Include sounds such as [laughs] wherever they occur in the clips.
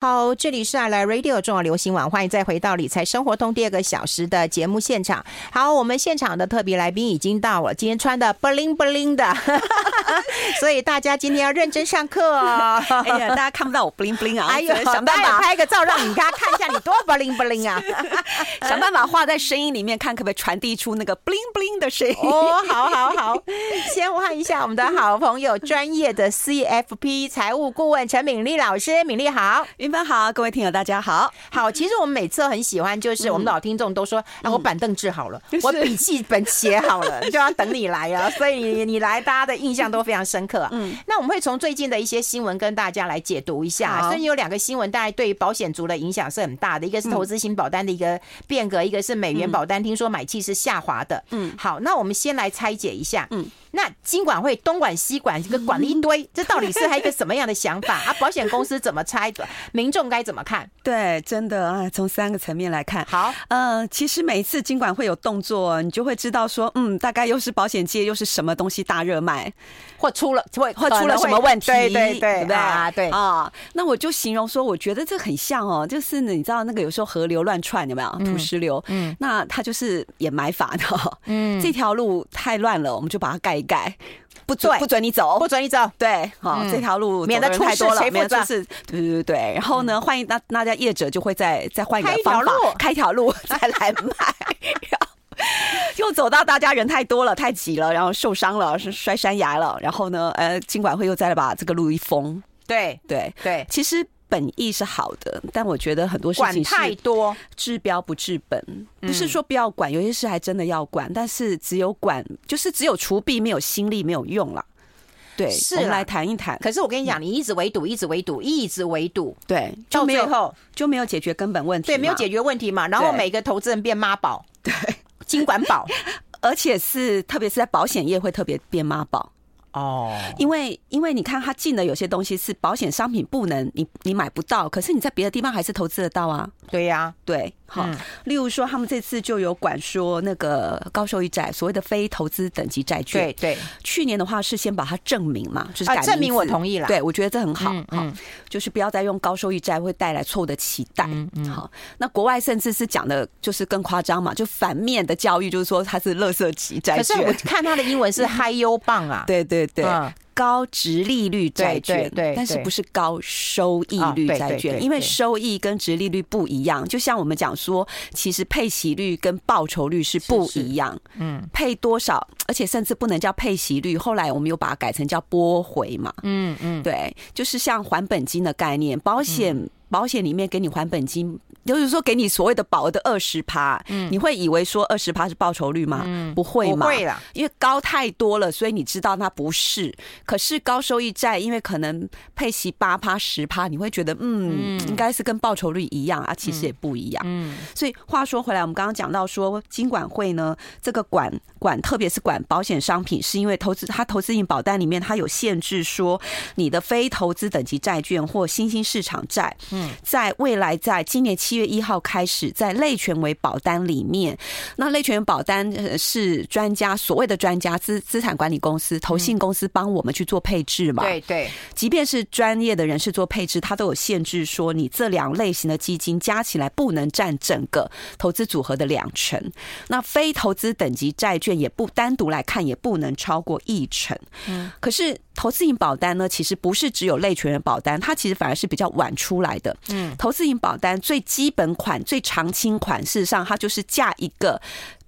好，这里是爱来 Radio 重要流行网，欢迎再回到理财生活通第二个小时的节目现场。好，我们现场的特别来宾已经到了，今天穿的 bling bling 的，[laughs] 所以大家今天要认真上课哦。[laughs] 哎呀，大家看不到我 bling bling 啊，哎呦，想办法拍个照让你家看一下你多 bling bling 啊，[laughs] 想办法画在声音里面，看可不可以传递出那个 bling bling 的声音。哦，好好好，先换一下我们的好朋友，专业的 CFP 财务顾问陈敏丽老师，敏丽好。云芬好，各位听友大家好。好，其实我们每次很喜欢，就是我们老听众都说，啊，我板凳治好了，[laughs] 我笔记本写好了，[laughs] 就要等你来啊。所以你你来，大家的印象都非常深刻。嗯，那我们会从最近的一些新闻跟大家来解读一下。所以有两个新闻，大概对于保险族的影响是很大的，一个是投资型保单的一个变革，一个是美元保单，听说买气是下滑的。嗯，好，那我们先来拆解一下。嗯。那金管会东管西管，这个管了一堆，[laughs] 这到底是还一个什么样的想法啊？[laughs] 保险公司怎么拆的？民众该怎么看？对，真的啊，从三个层面来看。好，呃，其实每一次金管会有动作，你就会知道说，嗯，大概又是保险界又是什么东西大热卖，或出了会或出了什么问题？对对对，对，对啊，对啊。那我就形容说，我觉得这很像哦，就是你知道那个有时候河流乱窜有没有？土石流，嗯，那它就是掩埋法的，嗯，这条路太乱了，我们就把它盖一盖。不准不准你走，不准你走。对，好，这条路免得太多了，免得出事。对对对，然后呢，换一那那家业者就会再再换一个方法，开一条路 [laughs] 再来卖。[laughs] [laughs] 又走到大家人太多了，太挤了，然后受伤了，是摔山崖了。然后呢，呃，金管会又再来把这个路一封。对对对，其实。本意是好的，但我觉得很多事情太多，治标不治本。不是说不要管，有些事还真的要管，但是只有管，就是只有除弊，没有心力，没有用了。对，是我们来谈一谈。可是我跟你讲，你一直围堵，一直围堵，一直围堵，对，到最后就没有解决根本问题。对，没有解决问题嘛。然后每个投资人变妈宝，对，金管保，[laughs] 而且是特别是在保险业会特别变妈宝。哦，因为因为你看他进的有些东西是保险商品不能你你买不到，可是你在别的地方还是投资得到啊。对呀、啊，对，好，嗯、例如说他们这次就有管说那个高收益债，所谓的非投资等级债券。对对，去年的话是先把它证明嘛，就是证明我同意了。对，我觉得这很好，嗯，嗯就是不要再用高收益债会带来错误的期待。嗯嗯，好，那国外甚至是讲的就是更夸张嘛，就反面的教育就是说它是垃圾级债券。可是我看它的英文是 high yield bond 啊，对 [laughs] 对对。嗯高值利率债券，对，但是不是高收益率债券？因为收益跟值利率不一样。就像我们讲说，其实配息率跟报酬率是不一样。嗯，配多少，而且甚至不能叫配息率。后来我们又把它改成叫拨回嘛。嗯嗯，对，就是像还本金的概念，保险保险里面给你还本金。就是说，给你所谓的保额的二十趴，嗯，你会以为说二十趴是报酬率吗？嗯，不会嘛，不会啦，因为高太多了，所以你知道它不是。可是高收益债，因为可能配息八趴十趴，你会觉得嗯，应该是跟报酬率一样啊，其实也不一样。嗯，所以话说回来，我们刚刚讲到说，金管会呢，这个管管，特别是管保险商品，是因为投资它投资型保单里面它有限制，说你的非投资等级债券或新兴市场债，嗯，在未来在今年七月一号开始，在类权为保单里面，那类权保单是专家所谓的专家资资产管理公司、投信公司帮我们去做配置嘛？对对，即便是专业的人士做配置，他都有限制，说你这两类型的基金加起来不能占整个投资组合的两成，那非投资等级债券也不单独来看，也不能超过一成。嗯，可是。投资型保单呢，其实不是只有类全委保单，它其实反而是比较晚出来的。嗯，投资型保单最基本款、最常青款，事实上它就是架一个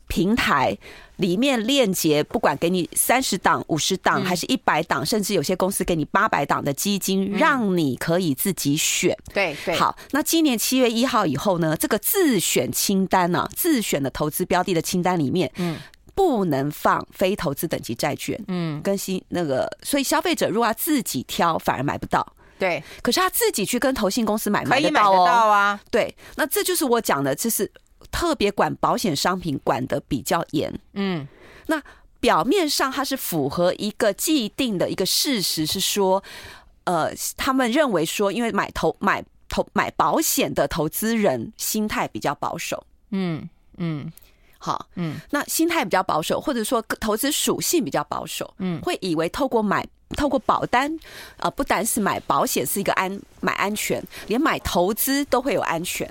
平台，里面链接不管给你三十档、五十档，还是一百档，甚至有些公司给你八百档的基金，让你可以自己选。对对。好，那今年七月一号以后呢，这个自选清单呢、啊，自选的投资标的的清单里面，嗯。不能放非投资等级债券，嗯，跟新那个，所以消费者如果要自己挑，反而买不到。对，可是他自己去跟投信公司买，买得到哦。啊，对，那这就是我讲的，就是特别管保险商品管得比较严。嗯，那表面上它是符合一个既定的一个事实，是说，呃，他们认为说，因为买投买投买保险的投资人心态比较保守。嗯嗯。好，嗯，那心态比较保守，或者说投资属性比较保守，嗯，会以为透过买透过保单啊、呃，不单是买保险是一个安买安全，连买投资都会有安全。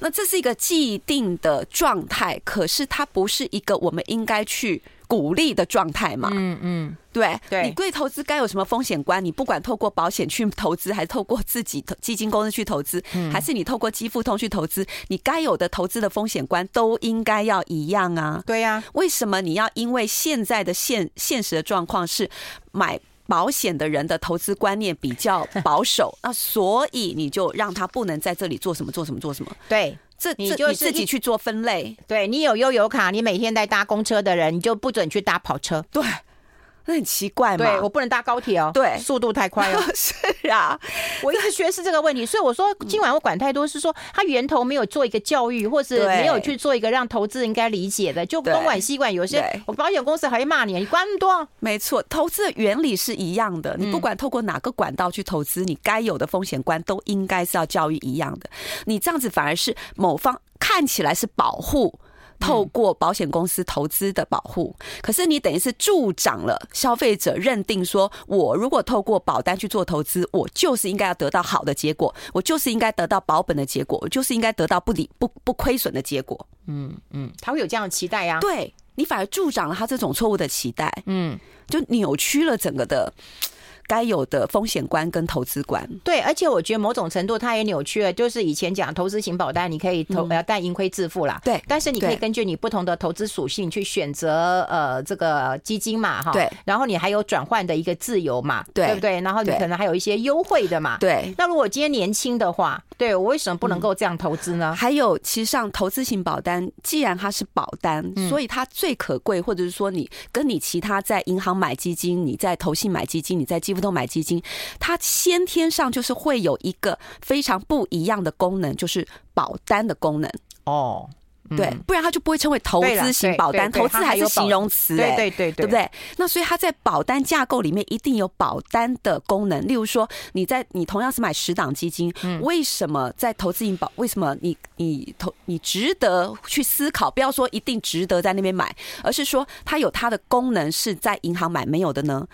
那这是一个既定的状态，可是它不是一个我们应该去鼓励的状态嘛？嗯嗯，对对，你对投资该有什么风险观？你不管透过保险去投资，还是透过自己基金公司去投资，还是你透过基富通去投资，你该有的投资的风险观都应该要一样啊。对呀，为什么你要因为现在的现现实的状况是买？保险的人的投资观念比较保守，[laughs] 那所以你就让他不能在这里做什么做什么做什么。对，这你就自己去做分类。对，你有悠游卡，你每天在搭公车的人，你就不准去搭跑车。对。那很奇怪嘛？对，我不能搭高铁哦，对，速度太快哦。[laughs] 是啊，[laughs] 我一直觉得是这个问题，所以我说今晚我管太多，是说它源头没有做一个教育，或是没有去做一个让投资人应该理解的，就东管西管。有些我保险公司还会骂你，你管那么多。没错，投资的原理是一样的，你不管透过哪个管道去投资，你该有的风险观都应该是要教育一样的。你这样子反而是某方看起来是保护。透过保险公司投资的保护，可是你等于是助长了消费者认定说，我如果透过保单去做投资，我就是应该要得到好的结果，我就是应该得到保本的结果，我就是应该得到不理不不亏损的结果。嗯嗯，他会有这样的期待呀？对，你反而助长了他这种错误的期待，嗯，就扭曲了整个的。该有的风险观跟投资观，对，而且我觉得某种程度它也扭曲了。就是以前讲投资型保单，你可以投呃，但盈亏自负啦。对，但是你可以根据你不同的投资属性去选择呃这个基金嘛，哈。对。然后你还有转换的一个自由嘛，对，对不对？然后你可能还有一些优惠的嘛。对。那如果今天年轻的话，对我为什么不能够这样投资呢？还有，其实上投资型保单，既然它是保单，所以它最可贵，或者是说你跟你其他在银行买基金，你在投信买基金，你在基富通买基金。它先天上就是会有一个非常不一样的功能，就是保单的功能哦，对，不然它就不会称为投资型保单，投资还是形容词，对对对，对不对？那所以它在保单架构里面一定有保单的功能，例如说你在你同样是买十档基金，为什么在投资型保，为什么你你投你值得去思考？不要说一定值得在那边买，而是说它有它的功能是在银行买没有的呢？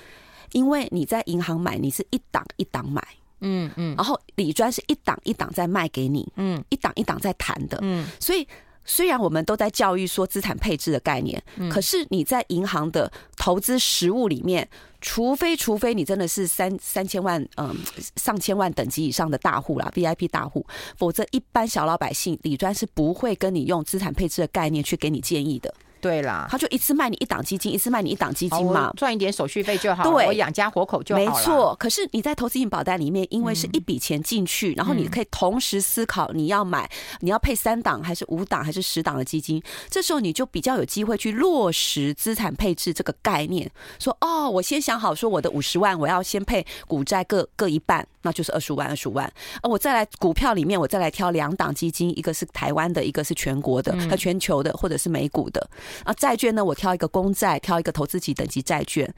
因为你在银行买，你是一档一档买，嗯嗯，然后理专是一档一档在卖给你，嗯，一档一档在谈的，嗯，所以虽然我们都在教育说资产配置的概念，可是你在银行的投资实物里面，除非除非你真的是三三千万，嗯，上千万等级以上的大户啦，VIP 大户，否则一般小老百姓李专是不会跟你用资产配置的概念去给你建议的。对啦，他就一次卖你一档基金，一次卖你一档基金嘛，赚一点手续费就好，对，我养家活口就好了。没错，可是你在投资型保单里面，因为是一笔钱进去，然后你可以同时思考你要买，你要配三档还是五档还是十档的基金，这时候你就比较有机会去落实资产配置这个概念。说哦，我先想好说我的五十万我要先配股债各各一半，那就是二十五万二十五万。呃，我再来股票里面我再来挑两档基金，一个是台湾的，一个是全国的和全球的，或者是美股的。啊，债券呢？我挑一个公债，挑一个投资级等级债券，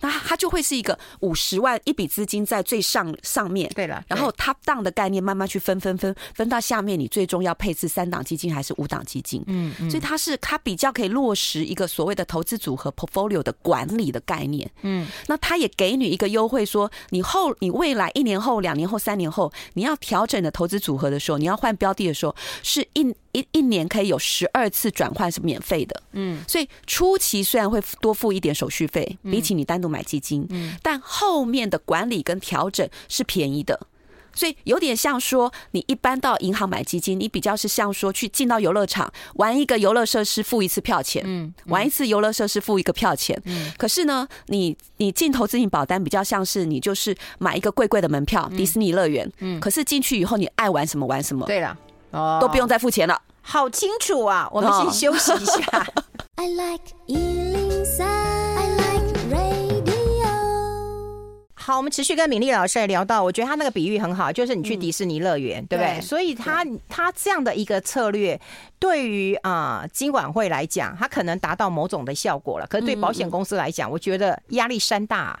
那它就会是一个五十万一笔资金在最上上面。对了，然后 top down 的概念慢慢去分分分分到下面，你最终要配置三档基金还是五档基金？嗯，所以它是它比较可以落实一个所谓的投资组合 portfolio 的管理的概念。嗯，那它也给你一个优惠，说你后你未来一年后、两年后、三年后，你要调整的投资组合的时候，你要换标的的时候，是一。一一年可以有十二次转换是免费的，嗯，所以初期虽然会多付一点手续费，比起你单独买基金，嗯，但后面的管理跟调整是便宜的，所以有点像说你一般到银行买基金，你比较是像说去进到游乐场玩一个游乐设施付一次票钱，嗯，玩一次游乐设施付一个票钱，嗯，可是呢，你你进投资型保单比较像是你就是买一个贵贵的门票，迪士尼乐园，嗯，可是进去以后你爱玩什么玩？什么，对了。哦，都不用再付钱了，好清楚啊！我们先休息一下。[laughs] [laughs] I like 103, I like 好，我们持续跟敏丽老师来聊到，我觉得他那个比喻很好，就是你去迪士尼乐园，嗯、对不对？所以他他这样的一个策略，对于啊金管会来讲，他可能达到某种的效果了。可是对保险公司来讲，我觉得压力山大啊。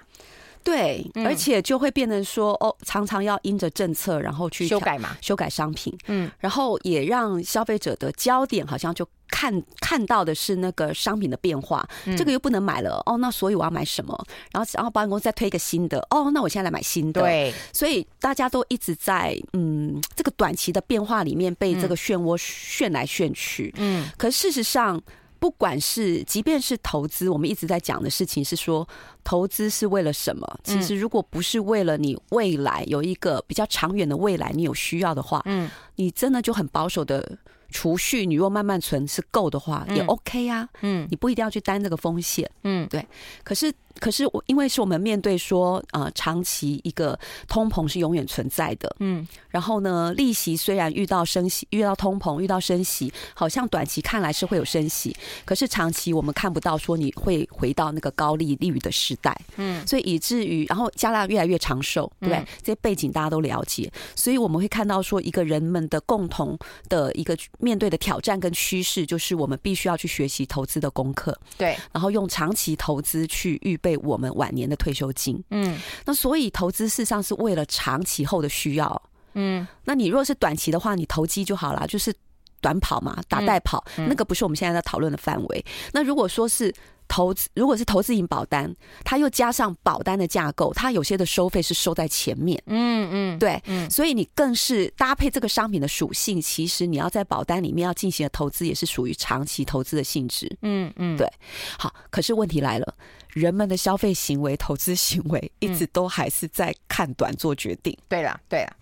对，而且就会变成说，哦，常常要因着政策，然后去修改嘛，修改商品，嗯，然后也让消费者的焦点好像就看看到的是那个商品的变化，这个又不能买了哦，那所以我要买什么？然后然后保险公司再推一个新的哦，那我现在来买新的。对，所以大家都一直在嗯这个短期的变化里面被这个漩涡旋来旋去。嗯，可事实上。不管是，即便是投资，我们一直在讲的事情是说，投资是为了什么？其实，如果不是为了你未来有一个比较长远的未来，你有需要的话，嗯，你真的就很保守的储蓄，你若慢慢存是够的话，也 OK 啊，嗯，你不一定要去担这个风险，嗯，对。可是。可是我因为是我们面对说，呃，长期一个通膨是永远存在的，嗯，然后呢，利息虽然遇到升息、遇到通膨、遇到升息，好像短期看来是会有升息，可是长期我们看不到说你会回到那个高利率的时代，嗯，所以以至于然后加拿大越来越长寿，对不对？这些背景大家都了解，所以我们会看到说，一个人们的共同的一个面对的挑战跟趋势，就是我们必须要去学习投资的功课，对，然后用长期投资去预备。为我们晚年的退休金，嗯，那所以投资事实上是为了长期后的需要，嗯，那你如果是短期的话，你投机就好了，就是短跑嘛，打代跑，那个不是我们现在在讨论的范围。那如果说是。投资如果是投资型保单，它又加上保单的架构，它有些的收费是收在前面，嗯嗯，对，嗯，所以你更是搭配这个商品的属性，其实你要在保单里面要进行的投资也是属于长期投资的性质，嗯嗯，对。好，可是问题来了，人们的消费行为、投资行为一直都还是在看短做决定。对了，对了，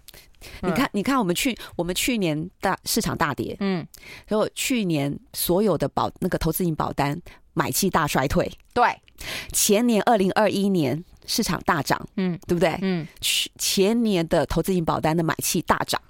你看，你看，我们去我们去年大市场大跌，嗯，然后去年所有的保那个投资型保单。买气大衰退，对，前年二零二一年市场大涨，嗯，对不对？嗯，去前年的投资型保单的买气大涨，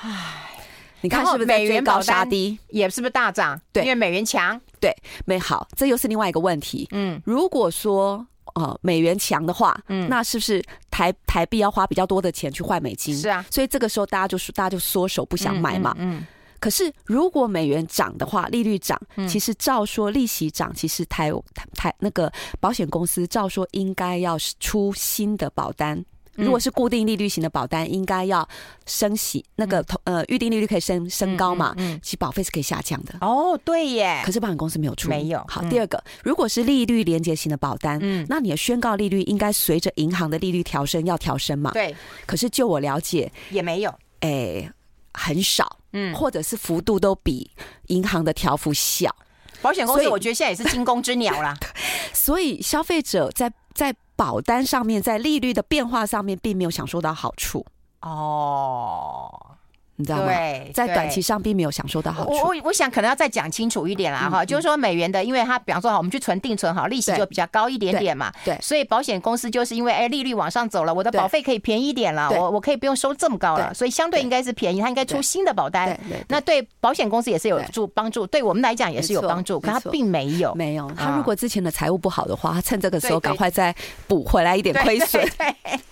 唉，你看是不是美元保杀低？也是不是大涨？对，因为美元强，对，没好，这又是另外一个问题。嗯，如果说呃美元强的话，嗯，那是不是台台币要花比较多的钱去换美金？是啊，所以这个时候大家就大家就缩手不想买嘛，嗯。嗯可是，如果美元涨的话，利率涨，其实照说利息涨，其实台台那个保险公司照说应该要出新的保单。如果是固定利率型的保单，应该要升息，那个呃预定利率可以升升高嘛？嗯，其实保费是可以下降的。哦，对耶。可是保险公司没有出，没有。好，第二个，如果是利率连接型的保单，嗯，那你的宣告利率应该随着银行的利率调升要调升嘛？对。可是就我了解，也没有，哎，很少。嗯，或者是幅度都比银行的调幅小，保险公司我觉得现在也是惊弓之鸟啦。[laughs] 所以消费者在在保单上面，在利率的变化上面，并没有享受到好处哦。你知道吗？对，在短期上并没有享受到好处。我我我想可能要再讲清楚一点啦，哈，就是说美元的，因为它比方说哈，我们去存定存好，利息就比较高一点点嘛。对，所以保险公司就是因为哎利率往上走了，我的保费可以便宜一点了，我我可以不用收这么高了，所以相对应该是便宜，它应该出新的保单。那对保险公司也是有助帮助，对我们来讲也是有帮助，可它并没有没有。他如果之前的财务不好的话，他趁这个时候赶快再补回来一点亏损。对 [laughs]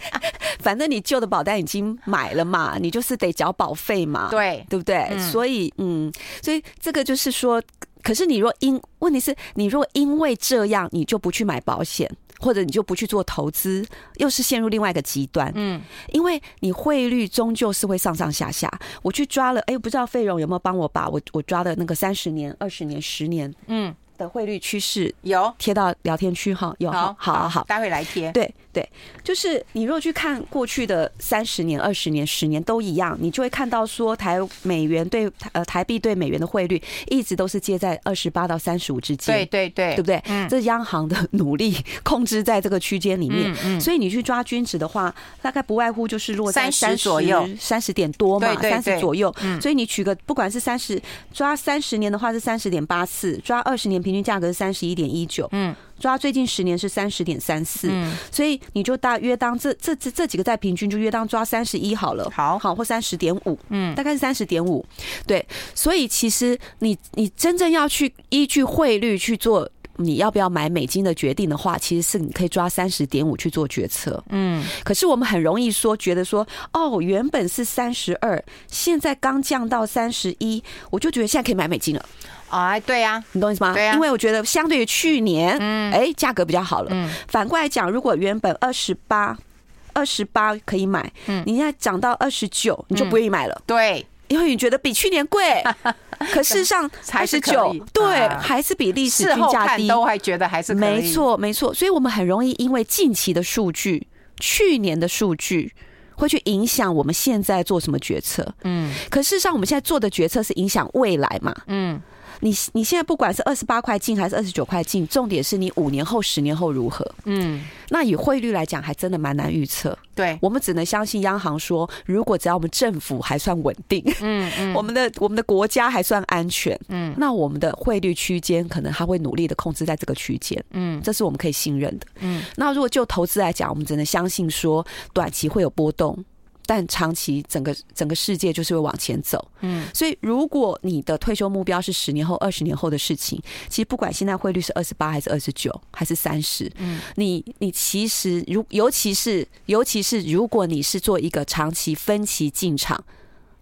反正你旧的保单已经买了嘛，你就是得缴保费嘛，对对不对？嗯、所以嗯，所以这个就是说，可是你若因问题是你若因为这样，你就不去买保险，或者你就不去做投资，又是陷入另外一个极端。嗯，因为你汇率终究是会上上下下。我去抓了，哎，不知道费荣有没有帮我把我我抓的那个三十年、二十年、十年，嗯。的汇率趋势有贴到聊天区哈，有好好好，待会来贴。对对，就是你如果去看过去的三十年、二十年、十年都一样，你就会看到说台美元对呃台币对美元的汇率一直都是接在二十八到三十五之间。对对对，对不对？嗯，这是央行的努力 [laughs] 控制在这个区间里面。嗯，所以你去抓均值的话，大概不外乎就是落在三十左右，三十点多嘛，三十左右。所以你取个不管是三十抓三十年的话是三十点八四，抓二十年平。平均价格是三十一点一九，嗯，抓最近十年是三十点三四，嗯，所以你就大约当这这这这几个再平均，就约当抓三十一好了，好。好或三十点五，嗯，大概是三十点五，对，所以其实你你真正要去依据汇率去做你要不要买美金的决定的话，其实是你可以抓三十点五去做决策，嗯，可是我们很容易说觉得说哦，原本是三十二，现在刚降到三十一，我就觉得现在可以买美金了。哎，对呀，你懂意思吗？对呀，因为我觉得相对于去年，嗯，哎，价格比较好了。嗯，反过来讲，如果原本二十八，二十八可以买，嗯，你现在涨到二十九，你就不愿意买了。对，因为你觉得比去年贵，[laughs] 可事实上还是九，对，还是比历史均价低，都还觉得还是没错，没错。所以我们很容易因为近期的数据、去年的数据，会去影响我们现在做什么决策。嗯，可事实上我们现在做的决策是影响未来嘛？嗯。你你现在不管是二十八块进还是二十九块进，重点是你五年后、十年后如何？嗯，那以汇率来讲，还真的蛮难预测。对，我们只能相信央行说，如果只要我们政府还算稳定，嗯嗯，[laughs] 我们的我们的国家还算安全，嗯，那我们的汇率区间可能还会努力的控制在这个区间，嗯，这是我们可以信任的。嗯，那如果就投资来讲，我们只能相信说，短期会有波动。但长期整个整个世界就是会往前走，嗯，所以如果你的退休目标是十年后、二十年后的事情，其实不管现在汇率是二十八还是二十九还是三十，嗯，你你其实如尤其是尤其是如果你是做一个长期分期进场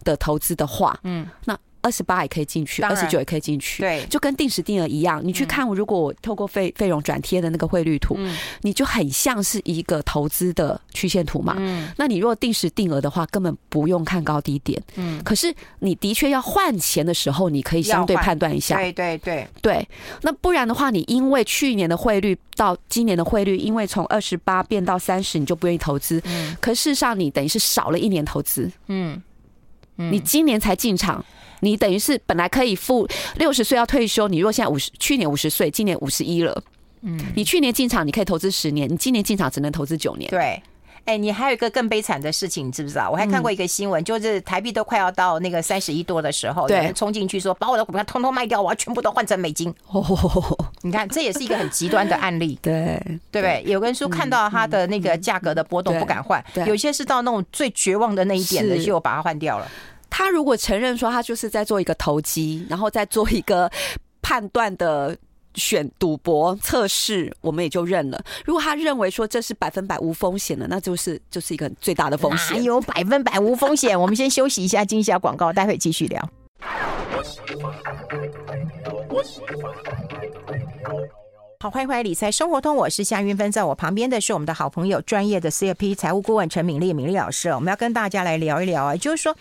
的投资的话，嗯，那。二十八也可以进去，二十九也可以进去，对，就跟定时定额一样。你去看，如果我透过费费用转贴的那个汇率图，嗯，你就很像是一个投资的曲线图嘛。嗯，那你如果定时定额的话，根本不用看高低点。嗯，可是你的确要换钱的时候，你可以相对判断一下。对对对对，那不然的话，你因为去年的汇率到今年的汇率，因为从二十八变到三十，你就不愿意投资。嗯，可事实上你等于是少了一年投资。嗯，你今年才进场。你等于是本来可以付六十岁要退休，你如果现在五十，去年五十岁，今年五十一了，嗯，你去年进场你可以投资十年，你今年进场只能投资九年。对，哎、欸，你还有一个更悲惨的事情，你知不知道？我还看过一个新闻，就是台币都快要到那个三十一多的时候，对，有人冲进去说把我的股票通通卖掉，我要全部都换成美金。[laughs] 哦，你看这也是一个很极端的案例，[laughs] 对，对不对？有个人说看到它的那个价格的波动不敢换，有些是到那种最绝望的那一点的，就把它换掉了。他如果承认说他就是在做一个投机，然后再做一个 [laughs] 判断的选赌博测试，我们也就认了。如果他认为说这是百分百无风险的，那就是就是一个最大的风险。有百分百无风险？[laughs] 我们先休息一下，进一下广告，待会继续聊。好，欢迎回来理财生活通，我是夏云芬，在我旁边的是我们的好朋友，专业的 CFP 财务顾问陈敏丽，敏丽老师。我们要跟大家来聊一聊啊，就是说，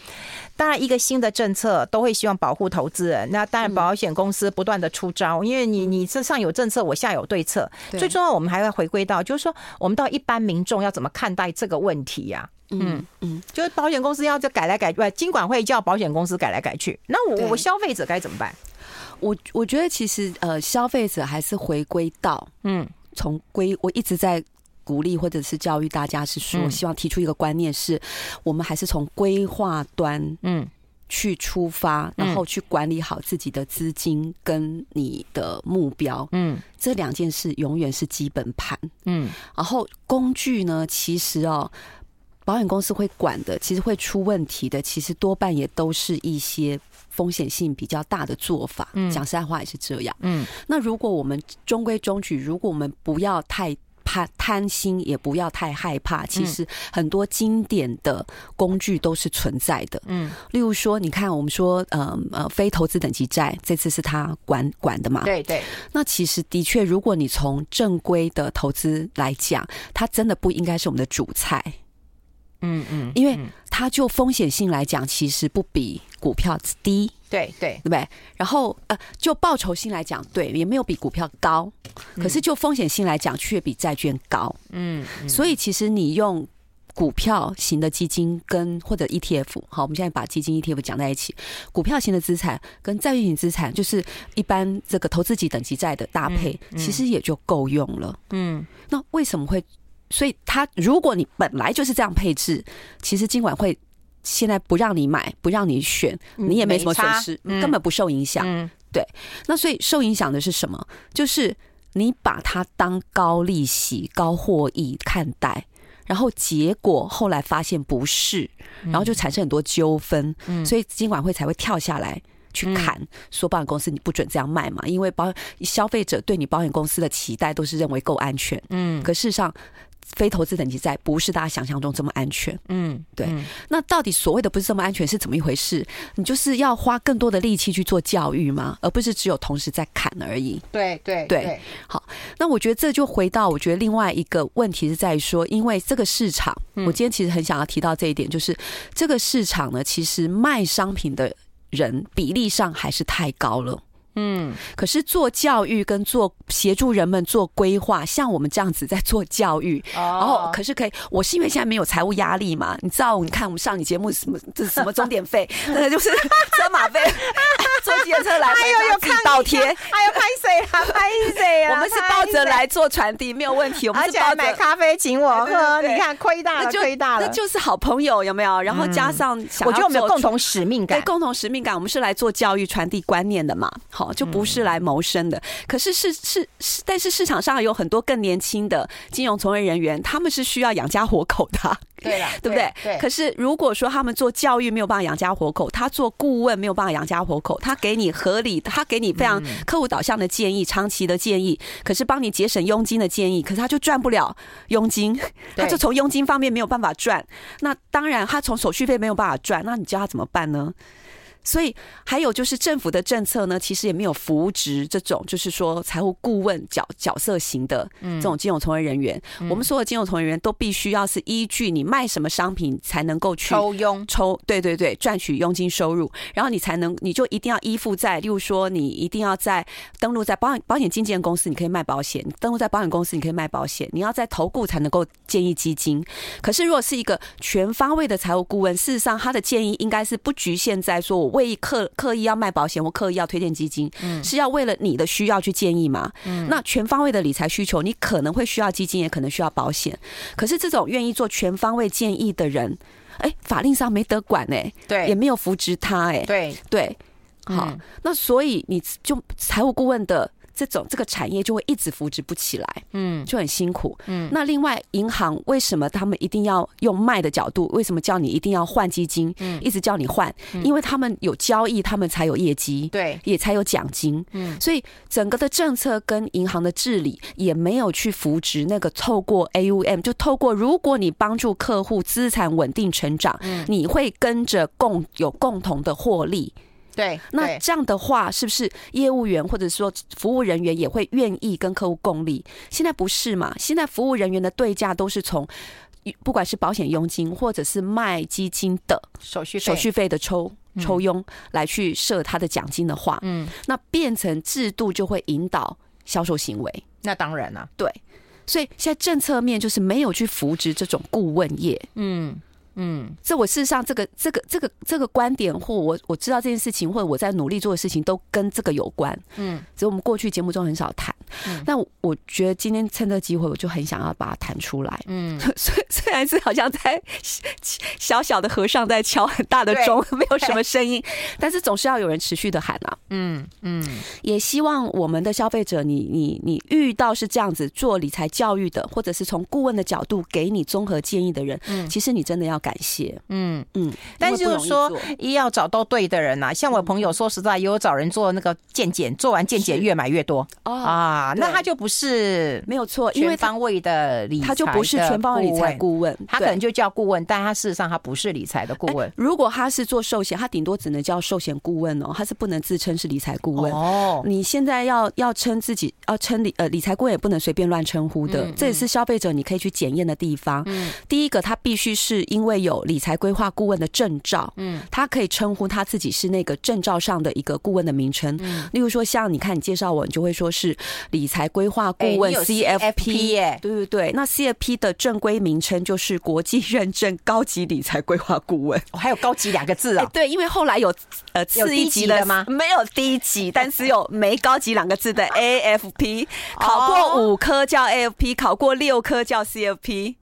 当然一个新的政策都会希望保护投资人，那当然保险公司不断的出招，因为你你这上有政策，我下有对策。最重要，我们还要回归到，就是说，我们到一般民众要怎么看待这个问题呀？嗯嗯，就是保险公司要就改来改去，金管会叫保险公司改来改去，那我我消费者该怎么办？我我觉得其实呃，消费者还是回归到嗯，从规我一直在鼓励或者是教育大家是说，希望提出一个观念是，我们还是从规划端嗯。去出发，然后去管理好自己的资金跟你的目标。嗯，这两件事永远是基本盘。嗯，然后工具呢，其实哦，保险公司会管的，其实会出问题的，其实多半也都是一些。风险性比较大的做法，讲实在话也是这样。嗯，那如果我们中规中矩，如果我们不要太怕贪心，也不要太害怕，其实很多经典的工具都是存在的。嗯，例如说，你看我们说，呃呃，非投资等级债，这次是他管管的嘛？对对。那其实的确，如果你从正规的投资来讲，它真的不应该是我们的主菜。嗯嗯，因为它就风险性来讲，其实不比股票低，对对，对不对？然后呃，就报酬性来讲，对，也没有比股票高，可是就风险性来讲，却比债券高。嗯，所以其实你用股票型的基金跟或者 ETF，好，我们现在把基金 ETF 讲在一起，股票型的资产跟债券型资产，就是一般这个投资级等级债的搭配，其实也就够用了。嗯，那为什么会？所以，他如果你本来就是这样配置，其实金管会现在不让你买，不让你选，你也没什么损失，根本不受影响。对，那所以受影响的是什么？就是你把它当高利息、高获益看待，然后结果后来发现不是，然后就产生很多纠纷。所以金管会才会跳下来去砍，说保险公司你不准这样卖嘛，因为保消费者对你保险公司的期待都是认为够安全。嗯，可事实上。非投资等级债不是大家想象中这么安全。嗯，对。那到底所谓的不是这么安全是怎么一回事？你就是要花更多的力气去做教育吗？而不是只有同时在砍而已。对对对。好，那我觉得这就回到我觉得另外一个问题是在于说，因为这个市场，我今天其实很想要提到这一点，就是这个市场呢，其实卖商品的人比例上还是太高了。嗯，可是做教育跟做协助人们做规划，像我们这样子在做教育，然后可是可以，我是因为现在没有财务压力嘛，你知道，你看我们上你节目什么这什么钟点费，那 [laughs] 就是车马费，[laughs] 坐计程车来回家自己倒贴，还有拍谁啊拍谁啊？[laughs] 我们是抱着来做传递，没有问题。我们是抱着买咖啡请我喝，你看亏大了，亏大了，那就是好朋友有没有？然后加上我觉得我们有共同使命感，共同使命感，我们是来做教育传递观念的嘛。好，就不是来谋生的。可是是是是，但是市场上有很多更年轻的金融从业人员，他们是需要养家活口的。对了，[laughs] 对不对？对。可是如果说他们做教育没有办法养家活口，他做顾问没有办法养家活口，他给你合理，他给你非常客户导向的建议、长期的建议，可是帮你节省佣金的建议，可是他就赚不了佣金，他就从佣金方面没有办法赚。那当然，他从手续费没有办法赚，那你叫他怎么办呢？所以还有就是政府的政策呢，其实也没有扶植这种就是说财务顾问角角色型的这种金融从业人员。我们所有金融从业人员都必须要是依据你卖什么商品才能够去抽佣抽，对对对，赚取佣金收入，然后你才能你就一定要依附在，例如说你一定要在登录在保险保险经纪人公司，你可以卖保险；登录在保险公司，你可以卖保险。你要在投顾才能够建议基金。可是如果是一个全方位的财务顾问，事实上他的建议应该是不局限在说我。为刻刻意要卖保险或刻意要推荐基金，是要为了你的需要去建议吗？那全方位的理财需求，你可能会需要基金，也可能需要保险。可是这种愿意做全方位建议的人，哎，法令上没得管哎，对，也没有扶植他哎，对对，好，那所以你就财务顾问的。这种这个产业就会一直扶植不起来，嗯，就很辛苦，嗯。那另外，银行为什么他们一定要用卖的角度？为什么叫你一定要换基金？嗯，一直叫你换，因为他们有交易，他们才有业绩，对，也才有奖金，嗯。所以整个的政策跟银行的治理也没有去扶植那个透过 AUM，就透过如果你帮助客户资产稳定成长，嗯，你会跟着共有共同的获利。对，那这样的话，是不是业务员或者说服务人员也会愿意跟客户共利？现在不是嘛？现在服务人员的对价都是从不管是保险佣金，或者是卖基金的手续手续费的抽抽佣来去设他的奖金的话，嗯，那变成制度就会引导销售行为。那当然了，对，所以现在政策面就是没有去扶植这种顾问业，嗯。嗯，这我事实上这个这个这个这个观点，或我我知道这件事情，或者我在努力做的事情，都跟这个有关。嗯，只是我们过去节目中很少谈。嗯，那我觉得今天趁这个机会，我就很想要把它谈出来。嗯，[laughs] 虽虽然是好像在小小的和尚在敲很大的钟，[laughs] 没有什么声音，但是总是要有人持续的喊啊。嗯嗯，也希望我们的消费者你，你你你遇到是这样子做理财教育的，或者是从顾问的角度给你综合建议的人，嗯，其实你真的要感谢。嗯。嗯，但是就是说，一要找到对的人呐、啊。像我朋友说实在，也有找人做那个健检，做完健检越买越多。啊，那他就不是没有错，全方位的理财，他就不是全方位理财顾问，他可能就叫顾问，但他事实上他不是理财的顾问。如果他是做寿险，他顶多只能叫寿险顾问哦，他是不能自称是理财顾问哦。你现在要要称自己要称理呃理财顾问，也不能随便乱称呼的，这也是消费者你可以去检验的地方。嗯，第一个他必须是因为有理财规划顾问的证照，嗯，他可以称呼他自己是那个证照上的一个顾问的名称。嗯，例如说像你看你介绍我，你就会说是理财规划顾问 CFP，对对对，那 CFP 的正规名称就是国际认证高级理财规划顾问。哦，还有高级两个字啊？对，因为后来有呃次一级的吗？没有低级，但是有没高级两个字的 AFP，[laughs] 考过五科叫 AFP，考过六科叫 CFP。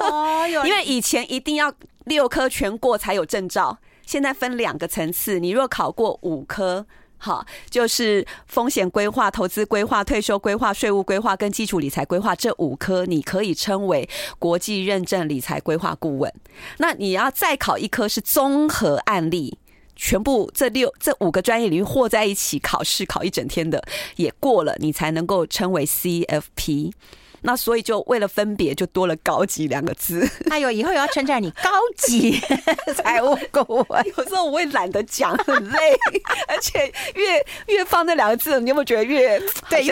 哦，[laughs] 因为以前一定要六科全过才有证照，现在分两个层次。你若考过五科，好，就是风险规划、投资规划、退休规划、税务规划跟基础理财规划这五科，你可以称为国际认证理财规划顾问。那你要再考一科是综合案例，全部这六这五个专业领域和在一起考试考一整天的也过了，你才能够称为 CFP。那所以就为了分别，就多了“高级”两个字。[laughs] 哎呦，以后也要称赞你高级财务顾问。有时候我会懒得讲，很累，而且越越放那两个字，你有没有觉得越对？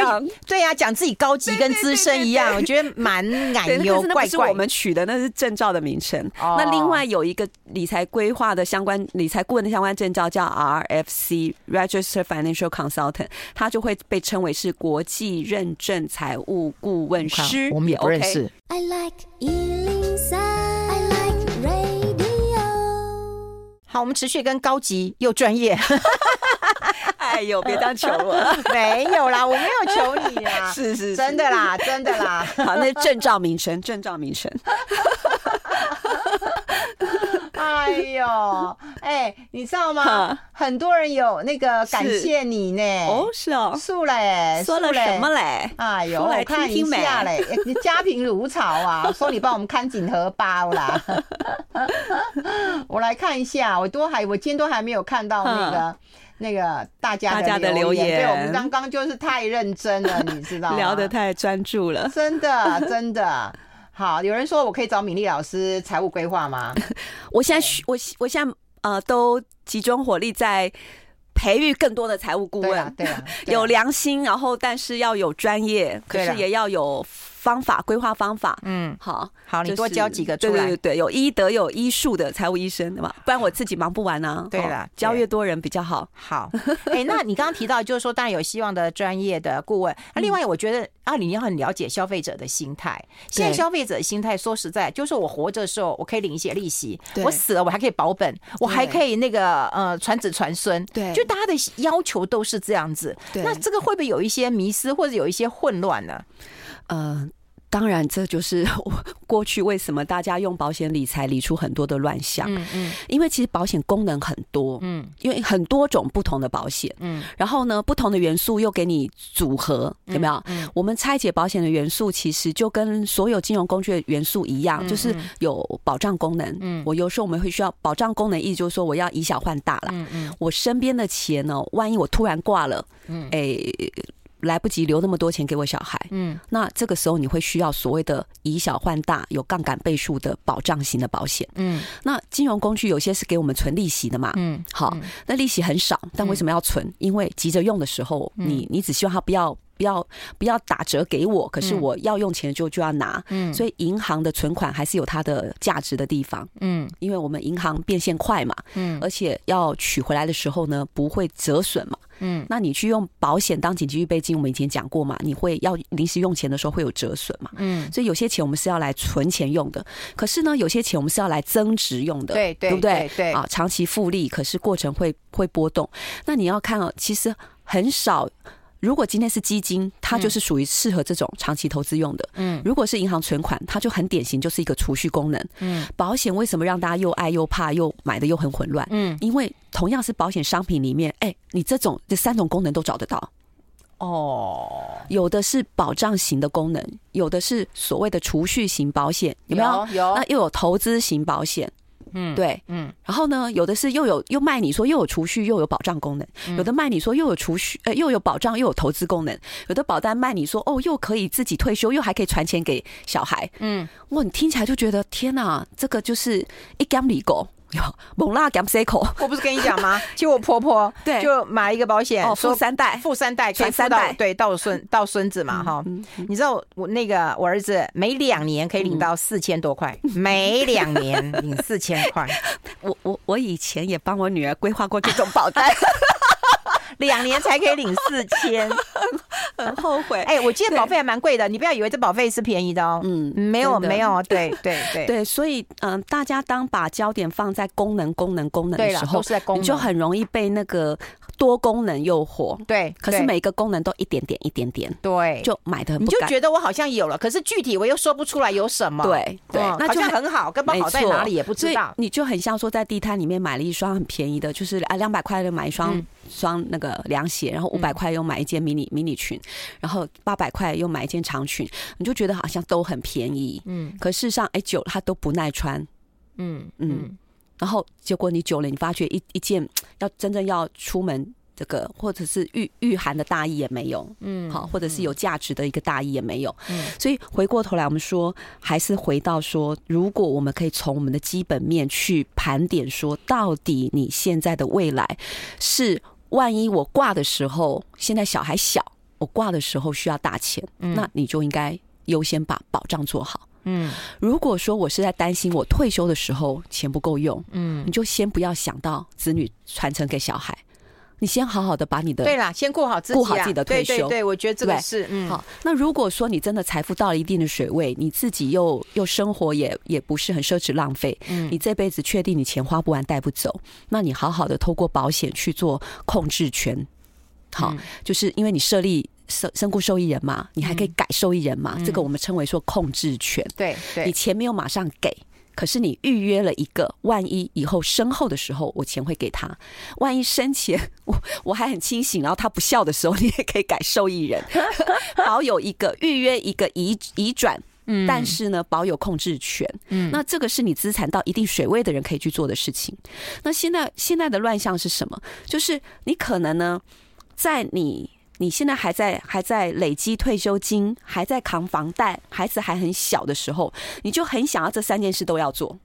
对呀，讲自己高级跟资深一样，我觉得蛮 [laughs] 矮油怪怪。我们取的，那是证照的名称。那另外有一个理财规划的相关理财顾问的相关证照叫 RFC Registered Financial Consultant，它就会被称为是国际认证财务顾问师。我们也不认识。I like 好，我们持续跟高级又专业。[laughs] 哎呦，别当求我，[laughs] 没有啦，我没有求你啊，[laughs] 是是，是，真的啦，真的啦。好，那是证照名称，证照名称。[laughs] 哎呦，哎，你知道吗？很多人有那个感谢你呢。哦，是哦，素嘞，说了什么嘞？哎呦，我看一下嘞，你家贫如潮啊，[laughs] 说你帮我们看紧荷包啦。[laughs] 我来看一下，我都还，我今天都还没有看到那个那个大家的留言。对，我们刚刚就是太认真了，你知道吗？聊得太专注了，真的，真的。好，有人说我可以找敏丽老师财务规划吗？[laughs] 我现在我我现在呃都集中火力在培育更多的财务顾问，对啊，对啊，[laughs] 有良心，然后但是要有专业，可是也要有。方法规划方法，嗯，好好，你多教几个出来，对对对，有医德有医术的财务医生，对吧？不然我自己忙不完啊。[laughs] 对了，教越多人比较好。好，[laughs] 哎，那你刚刚提到就是说，当然有希望的专业的顾问。那另外，我觉得啊，你要很了解消费者的心态。现在消费者的心态，说实在，就是我活着的时候，我可以领一些利息；我死了，我还可以保本，我还可以那个呃传子传孙。对，就大家的要求都是这样子。那这个会不会有一些迷失，或者有一些混乱呢？嗯。当然，这就是我 [laughs] 过去为什么大家用保险理财理出很多的乱象。嗯嗯，因为其实保险功能很多，嗯，因为很多种不同的保险，嗯，然后呢，不同的元素又给你组合，有没有？嗯，我们拆解保险的元素，其实就跟所有金融工具的元素一样，就是有保障功能。嗯，我有时候我们会需要保障功能，意思就是说我要以小换大了。嗯嗯，我身边的钱呢，万一我突然挂了，嗯，哎。来不及留那么多钱给我小孩，嗯，那这个时候你会需要所谓的以小换大、有杠杆倍数的保障型的保险，嗯，那金融工具有些是给我们存利息的嘛，嗯，好，那利息很少，但为什么要存？因为急着用的时候，你你只希望它不要。不要不要打折给我，可是我要用钱就就要拿，嗯，所以银行的存款还是有它的价值的地方，嗯，因为我们银行变现快嘛，嗯，而且要取回来的时候呢，不会折损嘛，嗯，那你去用保险当紧急预备金，我们以前讲过嘛，你会要临时用钱的时候会有折损嘛，嗯，所以有些钱我们是要来存钱用的，可是呢，有些钱我们是要来增值用的，对对，对不对？对。啊，长期复利，可是过程会会波动，那你要看哦，其实很少。如果今天是基金，它就是属于适合这种长期投资用的。嗯，如果是银行存款，它就很典型，就是一个储蓄功能。嗯，保险为什么让大家又爱又怕，又买的又很混乱？嗯，因为同样是保险商品里面，哎，你这种这三种功能都找得到。哦，有的是保障型的功能，有的是所谓的储蓄型保险，有没有？有，有。那又有投资型保险。嗯，对，嗯，然后呢，有的是又有又卖你说又有储蓄又有保障功能，有的卖你说又有储蓄呃又有保障又有投资功能，有的保单卖你说哦又可以自己退休又还可以传钱给小孩，嗯，哇，你听起来就觉得天哪，这个就是一竿子勾。[laughs] 猛辣 gam c 我不是跟你讲吗？其实我婆婆对就买一个保险，富三代，富三代可以付到对到孙到孙子嘛哈。你知道我那个我儿子每两年可以领到四千多块，[laughs] 每两年领四千块。[laughs] 我我我以前也帮我女儿规划过这种保单。两年才可以领四千，[laughs] 很后悔。哎，我记得保费还蛮贵的，你不要以为这保费是便宜的哦。嗯，没有没有，[laughs] 对对对对，所以嗯，大家当把焦点放在功能功能功能的时候，你就很容易被那个多功能诱惑。对，可是每个功能都一点点一点点，对，就买的你就觉得我好像有了，可是具体我又说不出来有什么。对对，那就很好，根本好在哪里也不知道。你就很像说在地摊里面买了一双很便宜的，就是啊两百块就买一双。双那个凉鞋，然后五百块又买一件迷你迷你裙，然后八百块又买一件长裙，你就觉得好像都很便宜，嗯，可事实上，哎，久了它都不耐穿，嗯嗯，然后结果你久了，你发觉一一件要真正要出门这个或者是御御寒的大衣也没有，嗯，好，或者是有价值的一个大衣也没有，嗯，所以回过头来，我们说还是回到说，如果我们可以从我们的基本面去盘点，说到底你现在的未来是，万一我挂的时候，现在小孩小，我挂的时候需要大钱，嗯，那你就应该优先把保障做好，嗯，如果说我是在担心我退休的时候钱不够用，嗯，你就先不要想到子女传承给小孩。你先好好的把你的对啦，先顾好自己，顾好自己的退休。对，对，对，我觉得这个是嗯。好。那如果说你真的财富到了一定的水位，你自己又又生活也也不是很奢侈浪费，嗯，你这辈子确定你钱花不完带不走，那你好好的透过保险去做控制权，好，就是因为你设立身身故受益人嘛，你还可以改受益人嘛，这个我们称为说控制权。对，对，你钱没有马上给。可是你预约了一个，万一以后身后的时候，我钱会给他。万一生前 [laughs] 我我还很清醒，然后他不孝的时候，你也可以改受益人，[laughs] 保有一个预约一个移移转，嗯，但是呢，保有控制权，嗯，那这个是你资产到一定水位的人可以去做的事情。那现在现在的乱象是什么？就是你可能呢，在你。你现在还在还在累积退休金，还在扛房贷，孩子还很小的时候，你就很想要这三件事都要做，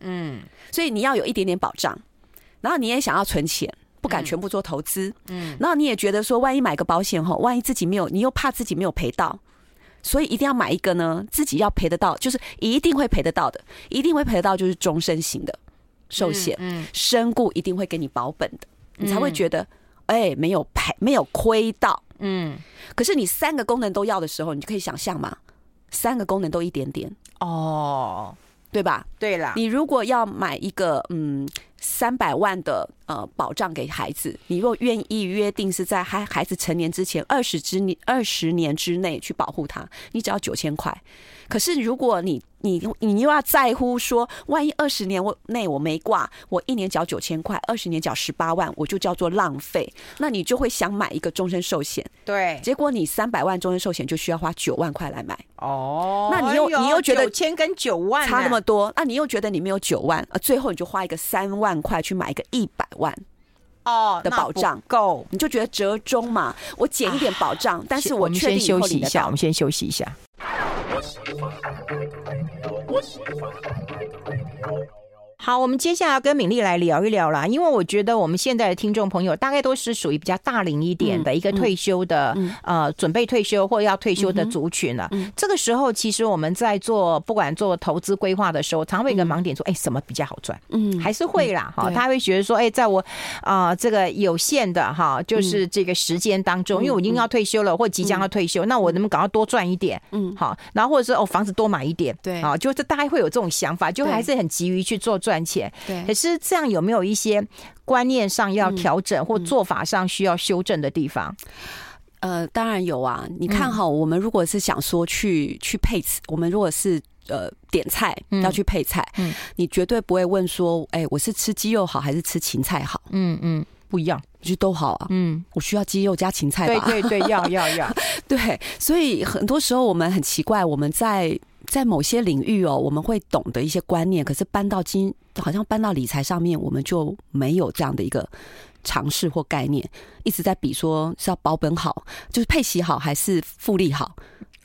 嗯，所以你要有一点点保障，然后你也想要存钱，不敢全部做投资，嗯，然后你也觉得说，万一买个保险后，万一自己没有，你又怕自己没有赔到，所以一定要买一个呢，自己要赔得到，就是一定会赔得到的，一定会赔得到，就是终身型的寿险，嗯，身故一定会给你保本的，你才会觉得。哎、欸，没有赔，没有亏到，嗯。可是你三个功能都要的时候，你就可以想象嘛，三个功能都一点点哦，对吧？对啦，你如果要买一个嗯三百万的呃保障给孩子，你若愿意约定是在孩孩子成年之前二十之年二十年之内去保护他，你只要九千块。可是如果你你你又要在乎说，万一二十年我内我没挂，我一年缴九千块，二十年缴十八万，我就叫做浪费。那你就会想买一个终身寿险，对。结果你三百万终身寿险就需要花九万块来买。哦。那你又你又觉得九千跟九万差那么多，那你又觉得你没有九万，呃，最后你就花一个三万块去买一个一百万哦的保障够，你就觉得折中嘛？我减一点保障，但是我确定休息一下，我们先休息一下。好，我们接下来要跟敏丽来聊一聊啦，因为我觉得我们现在的听众朋友大概都是属于比较大龄一点的一个退休的，嗯。嗯、呃，准备退休或要退休的族群了。这个时候，其实我们在做不管做投资规划的时候，常会有一个盲点说，哎、嗯，什么比较好赚？嗯，还是会啦，哈、嗯，他会觉得说，哎，在我啊、呃、这个有限的哈，就是这个时间当中，嗯、因为我已经要退休了，或即将要退休，嗯、那我能不能赶快多赚一点？嗯，好，然后或者说哦，房子多买一点，对，啊，就是大概会有这种想法，就还是很急于去做赚。赚钱，对，可是这样有没有一些观念上要调整，或做法上需要修正的地方？呃，当然有啊。你看哈，我们如果是想说去去配，我们如果是呃点菜要去配菜，嗯，你绝对不会问说，哎，我是吃鸡肉好还是吃芹菜好？嗯嗯，不一样，就都好啊。嗯，我需要鸡肉加芹菜吧？对对对，要要要。[laughs] 对，所以很多时候我们很奇怪，我们在。在某些领域哦，我们会懂得一些观念，可是搬到金，好像搬到理财上面，我们就没有这样的一个尝试或概念，一直在比说是要保本好，就是配息好还是复利好。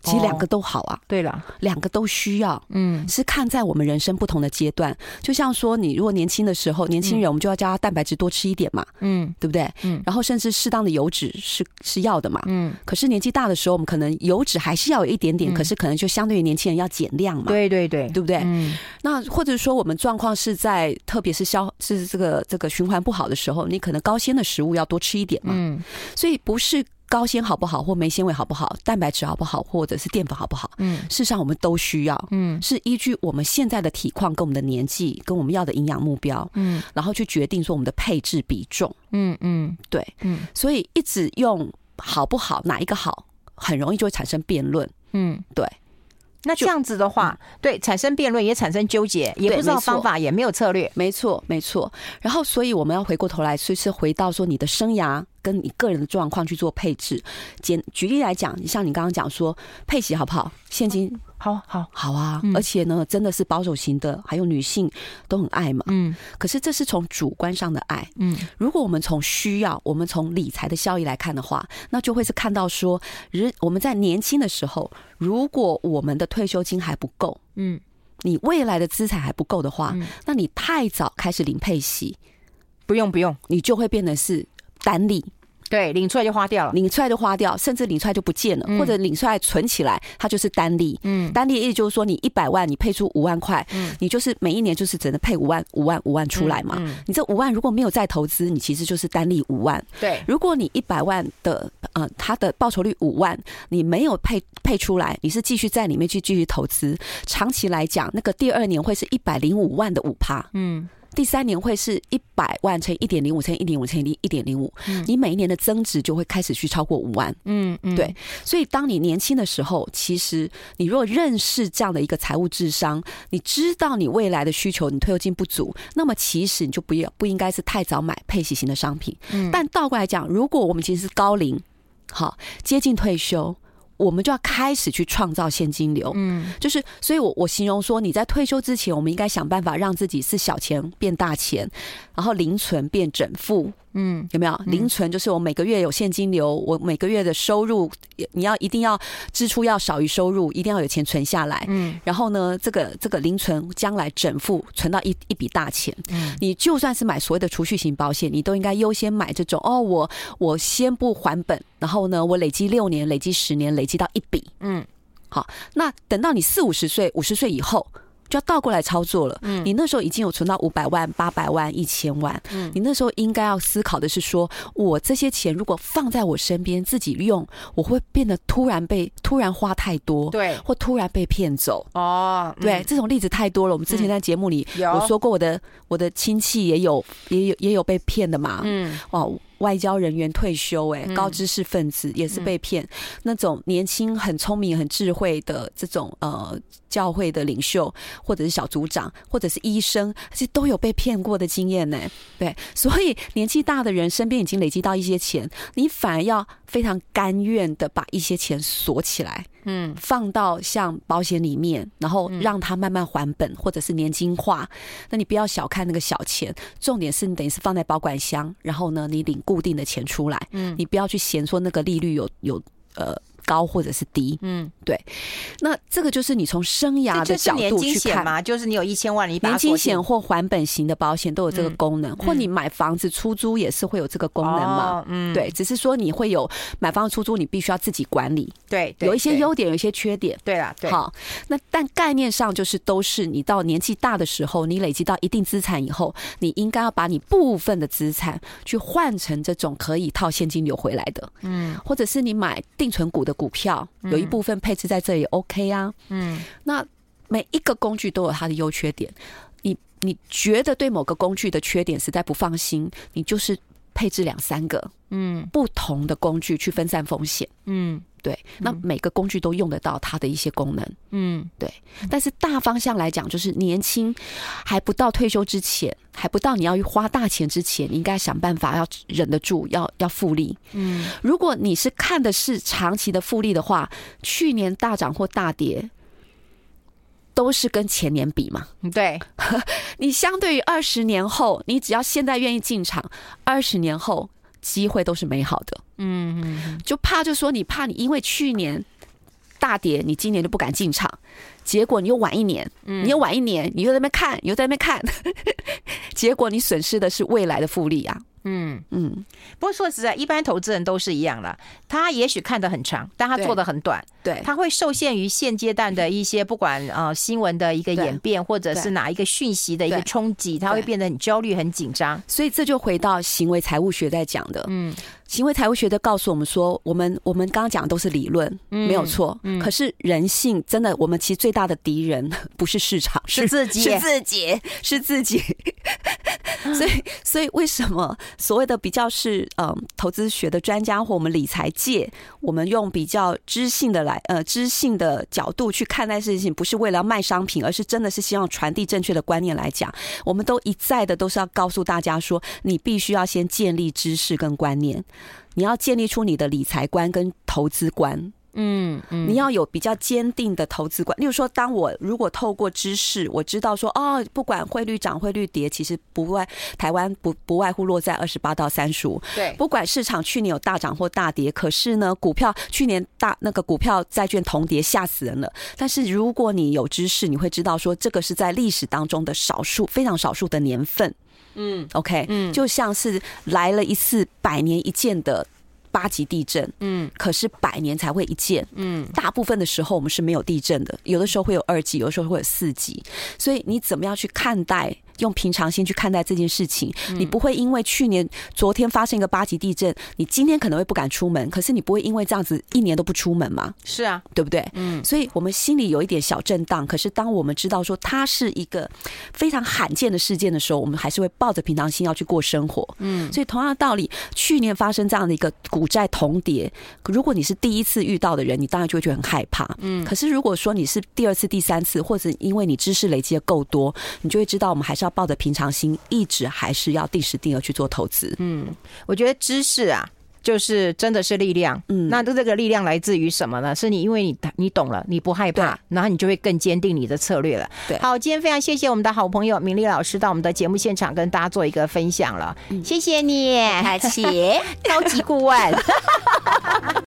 其实两个都好啊，哦、对了，两个都需要，嗯，是看在我们人生不同的阶段。就像说，你如果年轻的时候，年轻人我们就要叫他蛋白质多吃一点嘛，嗯，对不对？嗯，然后甚至适当的油脂是是要的嘛，嗯。可是年纪大的时候，我们可能油脂还是要有一点点，嗯、可是可能就相对于年轻人要减量嘛，对对对，对不对？嗯。那或者说我们状况是在，特别是消是这个这个循环不好的时候，你可能高纤的食物要多吃一点嘛，嗯。所以不是。高纤好不好，或没纤维好不好，蛋白质好不好，或者是淀粉好不好？嗯，事实上我们都需要。嗯，是依据我们现在的体况、跟我们的年纪、跟我们要的营养目标，嗯，然后去决定说我们的配置比重。嗯嗯，对，嗯，所以一直用好不好，哪一个好，很容易就会产生辩论。嗯，对。那这样子的话，嗯、对，产生辩论也产生纠结，也不知道方法，也没有策略。没错，没错。然后，所以我们要回过头来，所以是回到说你的生涯跟你个人的状况去做配置。简举例来讲，你像你刚刚讲说配息好不好？现金好好好啊！嗯、而且呢，真的是保守型的，还有女性都很爱嘛。嗯，可是这是从主观上的爱。嗯，如果我们从需要，我们从理财的效益来看的话，那就会是看到说，人我们在年轻的时候，如果我们的退休金还不够，嗯，你未来的资产还不够的话，嗯、那你太早开始领配息，不用不用，你就会变得是单利。对，领出来就花掉了，领出来就花掉，甚至领出来就不见了，嗯、或者领出来存起来，它就是单利。嗯，单利的意思就是说，你一百万，你配出五万块，嗯，你就是每一年就是只能配五万、五万、五万出来嘛。嗯，嗯你这五万如果没有再投资，你其实就是单利五万。对，如果你一百万的呃，它的报酬率五万，你没有配配出来，你是继续在里面去继续投资，长期来讲，那个第二年会是一百零五万的五趴。嗯。第三年会是一百万乘一点零五乘一点五乘以一点零五，你每一年的增值就会开始去超过五万。嗯嗯，对。所以当你年轻的时候，其实你如果认识这样的一个财务智商，你知道你未来的需求，你退休金不足，那么其实你就不要不应该是太早买配息型的商品。嗯，但倒过来讲，如果我们其实是高龄，好接近退休。我们就要开始去创造现金流，嗯，就是，所以我我形容说，你在退休之前，我们应该想办法让自己是小钱变大钱，然后零存变整富。嗯，有没有零存？就是我每个月有现金流，我每个月的收入，你要一定要支出要少于收入，一定要有钱存下来。嗯，然后呢，这个这个零存将来整付，存到一一笔大钱。嗯，你就算是买所谓的储蓄型保险，你都应该优先买这种哦。我我先不还本，然后呢，我累积六年，累积十年，累积到一笔。嗯，好，那等到你四五十岁、五十岁以后。就要倒过来操作了。嗯，你那时候已经有存到五百万、八百万、一千万。嗯，你那时候应该要思考的是说，我这些钱如果放在我身边自己用，我会变得突然被突然花太多，对，或突然被骗走。哦，对，这种例子太多了。我们之前在节目里我说过，我的我的亲戚也有也有也有被骗的嘛。嗯，哦。外交人员退休，哎，高知识分子也是被骗。嗯、那种年轻、很聪明、很智慧的这种呃教会的领袖，或者是小组长，或者是医生，这都有被骗过的经验呢。对，所以年纪大的人身边已经累积到一些钱，你反而要非常甘愿的把一些钱锁起来。嗯，放到像保险里面，然后让它慢慢还本，或者是年金化。那你不要小看那个小钱，重点是你等于是放在保管箱，然后呢，你领固定的钱出来。嗯，你不要去嫌说那个利率有有呃。高或者是低，嗯，对，那这个就是你从生涯的角度去看。嘛，就是你有一千万，你年金险或还本型的保险都有这个功能，或你买房子出租也是会有这个功能嘛，嗯，对，只是说你会有买房子出租，你必须要自己管理，对，有一些优点，有一些缺点，对啦，对，好，那但概念上就是都是你到年纪大的时候，你累积到一定资产以后，你应该要把你部分的资产去换成这种可以套现金流回来的，嗯，或者是你买定存股的。股票有一部分配置在这里，OK 啊。嗯，那每一个工具都有它的优缺点。你你觉得对某个工具的缺点实在不放心，你就是配置两三个，嗯，不同的工具去分散风险。嗯。对，那每个工具都用得到它的一些功能，嗯，对。但是大方向来讲，就是年轻还不到退休之前，还不到你要花大钱之前，你应该想办法要忍得住，要要复利。嗯，如果你是看的是长期的复利的话，去年大涨或大跌，都是跟前年比嘛。对，[laughs] 你相对于二十年后，你只要现在愿意进场，二十年后。机会都是美好的，嗯嗯，就怕就说你怕你因为去年大跌，你今年就不敢进场，结果你又晚一年，你又晚一年，你又在那边看，你又在那边看，[laughs] 结果你损失的是未来的复利啊。嗯嗯，不过说实在，一般投资人都是一样了。他也许看得很长，但他做的很短。对，他会受限于现阶段的一些不管呃新闻的一个演变，或者是哪一个讯息的一个冲击，他会变得很焦虑、很紧张。所以这就回到行为财务学在讲的。嗯。行为财务学的告诉我们说，我们我们刚刚讲的都是理论，没有错。可是人性真的，我们其实最大的敌人 [laughs] 不是市场，是自己，[laughs] 是自己，[laughs] 是自己。所以，所以为什么所谓的比较是嗯投资学的专家或我们理财界，我们用比较知性的来呃知性的角度去看待事情，不是为了要卖商品，而是真的是希望传递正确的观念来讲。我们都一再的都是要告诉大家说，你必须要先建立知识跟观念。你要建立出你的理财观跟投资观，嗯嗯，你要有比较坚定的投资观。例如说，当我如果透过知识，我知道说，哦，不管汇率涨汇率跌，其实不外台湾不不外乎落在二十八到三十五。对，不管市场去年有大涨或大跌，可是呢，股票去年大那个股票债券同跌吓死人了。但是如果你有知识，你会知道说，这个是在历史当中的少数非常少数的年份。嗯，OK，嗯，就像是来了一次百年一见的。八级地震，嗯，可是百年才会一见，嗯，大部分的时候我们是没有地震的，有的时候会有二级，有的时候会有四级，所以你怎么样去看待？用平常心去看待这件事情，你不会因为去年、昨天发生一个八级地震，你今天可能会不敢出门，可是你不会因为这样子一年都不出门吗？是啊，对不对？嗯，所以我们心里有一点小震荡，可是当我们知道说它是一个非常罕见的事件的时候，我们还是会抱着平常心要去过生活。嗯，所以同样的道理，去年发生这样的一个股债同跌，如果你是第一次遇到的人，你当然就会觉得很害怕。嗯，可是如果说你是第二次、第三次，或者因为你知识累积的够多，你就会知道我们还是要。要抱着平常心，一直还是要定时定额去做投资。嗯，我觉得知识啊，就是真的是力量。嗯，那这个力量来自于什么呢？是你因为你你懂了，你不害怕，然后你就会更坚定你的策略了。对，好，今天非常谢谢我们的好朋友明丽老师到我们的节目现场跟大家做一个分享了。谢谢你，客气，[laughs] [laughs] 高级顾问。